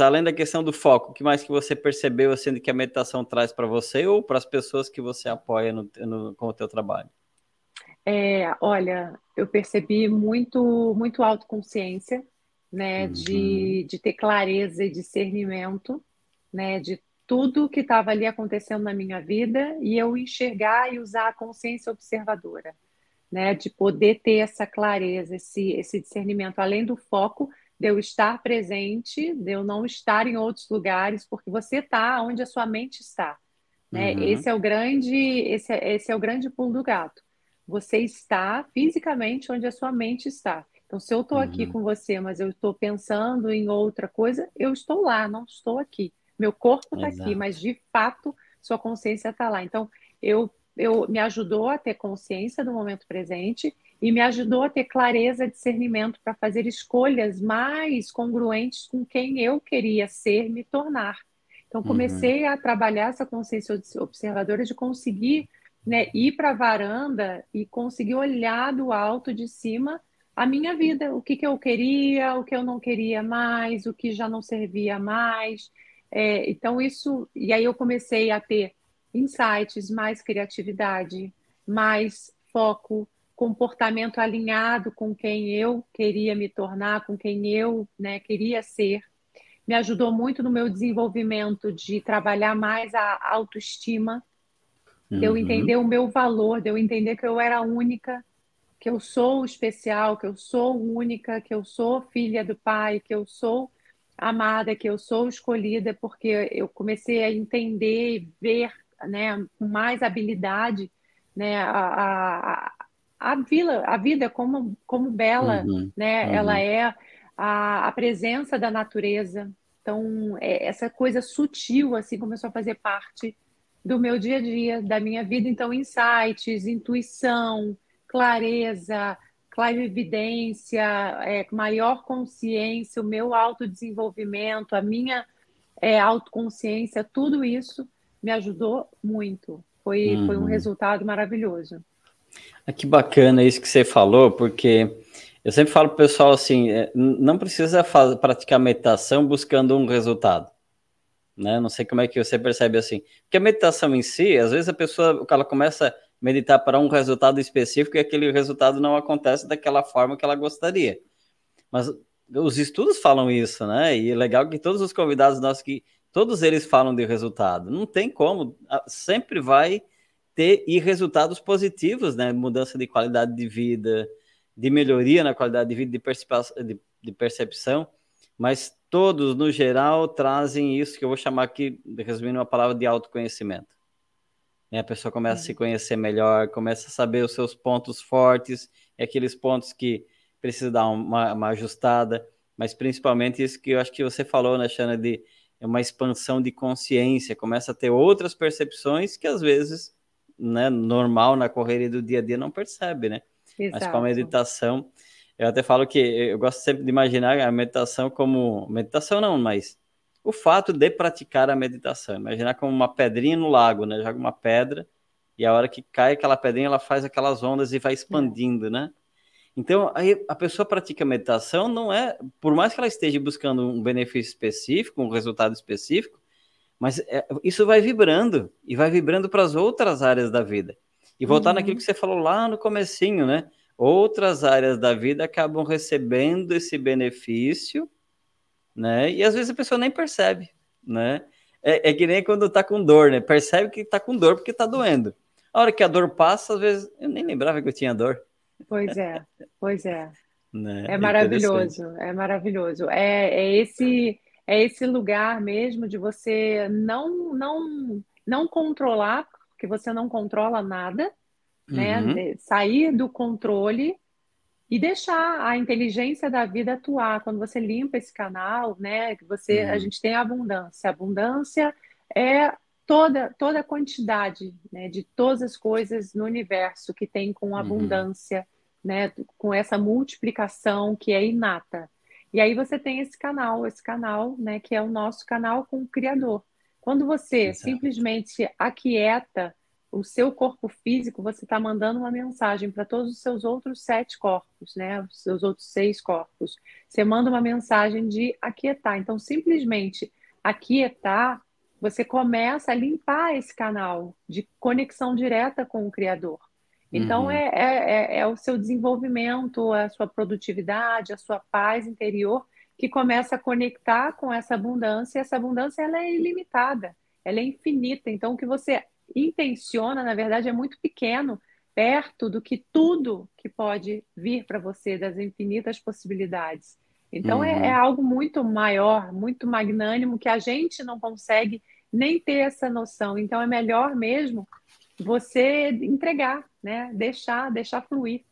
além da questão do foco, o que mais que você percebeu assim que a meditação traz para você ou para as pessoas que você apoia no, no, com o teu trabalho? É, olha, eu percebi muito, muito autoconsciência, né, uhum. de, de ter clareza e discernimento, né, de tudo que estava ali acontecendo na minha vida e eu enxergar e usar a consciência observadora, né, de poder ter essa clareza, esse, esse discernimento, além do foco de eu estar presente, de eu não estar em outros lugares, porque você está onde a sua mente está. Né? Uhum. Esse é o grande, esse é, esse é o grande pulo do gato. Você está fisicamente onde a sua mente está. Então, se eu estou uhum. aqui com você, mas eu estou pensando em outra coisa, eu estou lá, não estou aqui. Meu corpo está aqui, mas de fato sua consciência está lá. Então, eu, eu me ajudou a ter consciência do momento presente e me ajudou a ter clareza, discernimento para fazer escolhas mais congruentes com quem eu queria ser, me tornar. Então comecei uhum. a trabalhar essa consciência observadora de conseguir né, ir para a varanda e conseguir olhar do alto de cima a minha vida, o que, que eu queria, o que eu não queria mais, o que já não servia mais. É, então isso, e aí eu comecei a ter insights, mais criatividade, mais foco, comportamento alinhado com quem eu queria me tornar, com quem eu né, queria ser. Me ajudou muito no meu desenvolvimento de trabalhar mais a autoestima, uhum. de eu uhum. entender o meu valor, de eu entender que eu era única, que eu sou especial, que eu sou única, que eu sou filha do pai, que eu sou amada, que eu sou escolhida, porque eu comecei a entender e ver né, com mais habilidade né, a, a, a vila, a vida como, como bela, uhum, né? Uhum. Ela é a, a presença da natureza. Então, é, essa coisa sutil assim começou a fazer parte do meu dia a dia, da minha vida. Então, insights, intuição, clareza, clarividência, é, maior consciência, o meu autodesenvolvimento, a minha é, autoconsciência, tudo isso me ajudou muito. Foi, uhum. foi um uhum. resultado maravilhoso. Ah, que bacana isso que você falou, porque eu sempre falo para o pessoal assim, é, não precisa fazer, praticar meditação buscando um resultado. Né? Não sei como é que você percebe assim. Porque a meditação em si, às vezes a pessoa ela começa a meditar para um resultado específico e aquele resultado não acontece daquela forma que ela gostaria. Mas os estudos falam isso, né? E é legal que todos os convidados nossos que todos eles falam de resultado. Não tem como, sempre vai ter e resultados positivos, né? Mudança de qualidade de vida, de melhoria na qualidade de vida, de percepção, de, de percepção. Mas todos, no geral, trazem isso que eu vou chamar aqui, resumindo uma palavra, de autoconhecimento. E a pessoa começa a se conhecer melhor, começa a saber os seus pontos fortes, e aqueles pontos que precisa dar uma, uma ajustada, mas principalmente isso que eu acho que você falou, né, Xana, de uma expansão de consciência, começa a ter outras percepções que às vezes né, normal na correria do dia a dia não percebe, né? Exato. Mas com a meditação, eu até falo que eu gosto sempre de imaginar a meditação como meditação não, mas o fato de praticar a meditação, imaginar como uma pedrinha no lago, né? Joga uma pedra e a hora que cai aquela pedrinha, ela faz aquelas ondas e vai expandindo, é. né? Então, aí a pessoa pratica meditação não é, por mais que ela esteja buscando um benefício específico, um resultado específico, mas é, isso vai vibrando e vai vibrando para as outras áreas da vida. E voltar uhum. naquilo que você falou lá no comecinho, né? Outras áreas da vida acabam recebendo esse benefício, né? E às vezes a pessoa nem percebe, né? É, é que nem quando tá com dor, né? Percebe que tá com dor porque tá doendo. A hora que a dor passa, às vezes eu nem lembrava que eu tinha dor. Pois é, pois é. Né? É, é maravilhoso, é maravilhoso. É, é esse é esse lugar mesmo de você não não não controlar, porque você não controla nada, né? Uhum. Sair do controle e deixar a inteligência da vida atuar. Quando você limpa esse canal, né? Que você uhum. a gente tem abundância. abundância é toda toda a quantidade, né? De todas as coisas no universo que tem com uhum. abundância, uhum. né? Com essa multiplicação que é inata. E aí você tem esse canal, esse canal, né, que é o nosso canal com o Criador. Quando você Exato. simplesmente aquieta o seu corpo físico, você está mandando uma mensagem para todos os seus outros sete corpos, né? Os seus outros seis corpos. Você manda uma mensagem de aquietar. Então, simplesmente aquietar, você começa a limpar esse canal de conexão direta com o Criador. Então, uhum. é, é, é, é o seu desenvolvimento, a sua produtividade, a sua paz interior que começa a conectar com essa abundância. E essa abundância ela é ilimitada, ela é infinita. Então, o que você intenciona, na verdade, é muito pequeno, perto do que tudo que pode vir para você, das infinitas possibilidades. Então, uhum. é, é algo muito maior, muito magnânimo, que a gente não consegue nem ter essa noção. Então, é melhor mesmo você entregar, né? Deixar, deixar fluir.